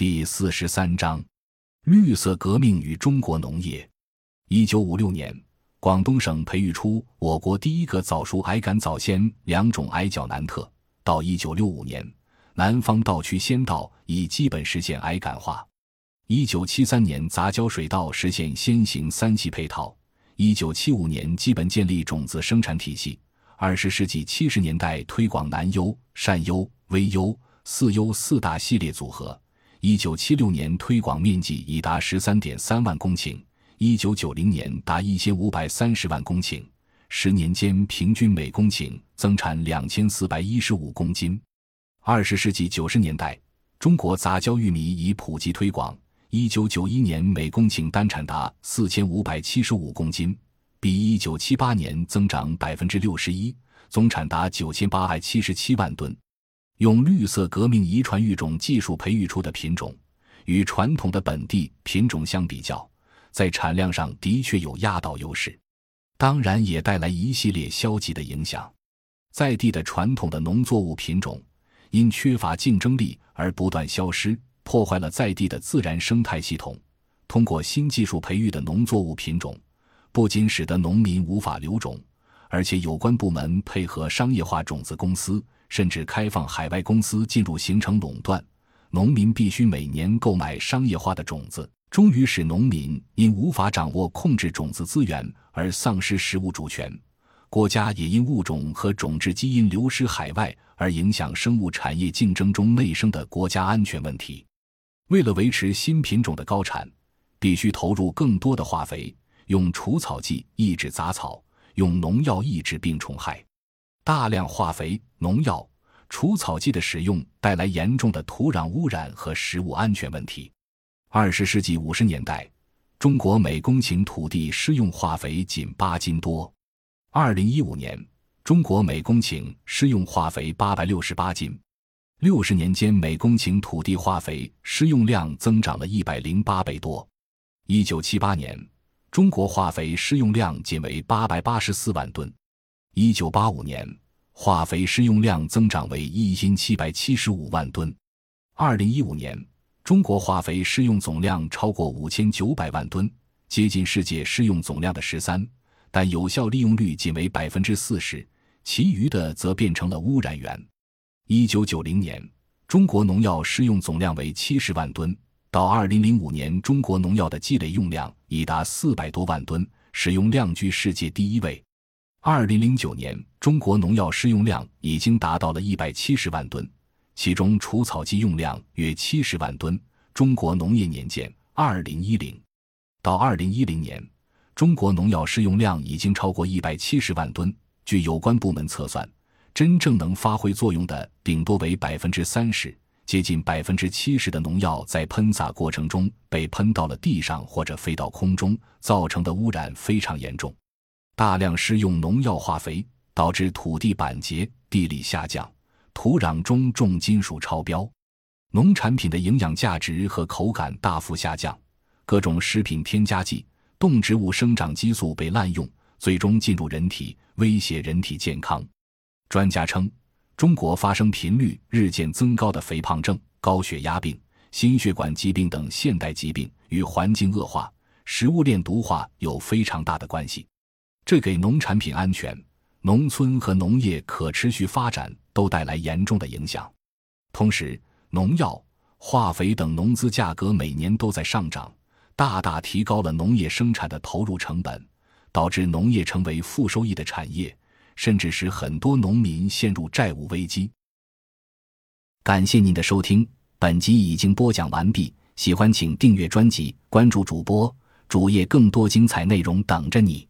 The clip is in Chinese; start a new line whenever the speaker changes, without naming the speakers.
第四十三章：绿色革命与中国农业。一九五六年，广东省培育出我国第一个早熟矮杆早先两种矮脚南特。到一九六五年，南方稻区先稻已基本实现矮杆化。一九七三年，杂交水稻实现先行三系配套。一九七五年，基本建立种子生产体系。二十世纪七十年代，推广南优、善优、微优、四优四大系列组合。一九七六年，推广面积已达十三点三万公顷。一九九零年，达一千五百三十万公顷。十年间，平均每公顷增产两千四百一十五公斤。二十世纪九十年代，中国杂交玉米已普及推广。一九九一年，每公顷单产达四千五百七十五公斤，比一九七八年增长百分之六十一，总产达九千八百七十七万吨。用绿色革命遗传育种技术培育出的品种，与传统的本地品种相比较，在产量上的确有压倒优势，当然也带来一系列消极的影响。在地的传统的农作物品种，因缺乏竞争力而不断消失。破坏了在地的自然生态系统。通过新技术培育的农作物品种，不仅使得农民无法留种，而且有关部门配合商业化种子公司，甚至开放海外公司进入，形成垄断。农民必须每年购买商业化的种子，终于使农民因无法掌握控制种子资源而丧失食物主权。国家也因物种和种质基因流失海外而影响生物产业竞争中内生的国家安全问题。为了维持新品种的高产，必须投入更多的化肥，用除草剂抑制杂草，用农药抑制病虫害。大量化肥、农药、除草剂的使用带来严重的土壤污染和食物安全问题。二十世纪五十年代，中国每公顷土地施用化肥仅八斤多。二零一五年，中国每公顷施用化肥八百六十八斤。六十年间，每公顷土地化肥施用量增长了一百零八倍多。一九七八年，中国化肥施用量仅为八百八十四万吨；一九八五年，化肥施用量增长为一千七百七十五万吨；二零一五年，中国化肥施用总量超过五千九百万吨，接近世界施用总量的十三，但有效利用率仅为百分之四十，其余的则变成了污染源。一九九零年，中国农药施用总量为七十万吨，到二零零五年，中国农药的积累用量已达四百多万吨，使用量居世界第一位。二零零九年，中国农药施用量已经达到了一百七十万吨，其中除草剂用量约七十万吨。中国农业年鉴二零一零到二零一零年，中国农药施用量已经超过一百七十万吨。据有关部门测算。真正能发挥作用的，顶多为百分之三十，接近百分之七十的农药在喷洒过程中被喷到了地上或者飞到空中，造成的污染非常严重。大量施用农药化肥，导致土地板结、地力下降，土壤中重金属超标，农产品的营养价值和口感大幅下降，各种食品添加剂、动植物生长激素被滥用，最终进入人体，威胁人体健康。专家称，中国发生频率日渐增高的肥胖症、高血压病、心血管疾病等现代疾病与环境恶化、食物链毒化有非常大的关系，这给农产品安全、农村和农业可持续发展都带来严重的影响。同时，农药、化肥等农资价格每年都在上涨，大大提高了农业生产的投入成本，导致农业成为负收益的产业。甚至使很多农民陷入债务危机。感谢您的收听，本集已经播讲完毕。喜欢请订阅专辑，关注主播主页，更多精彩内容等着你。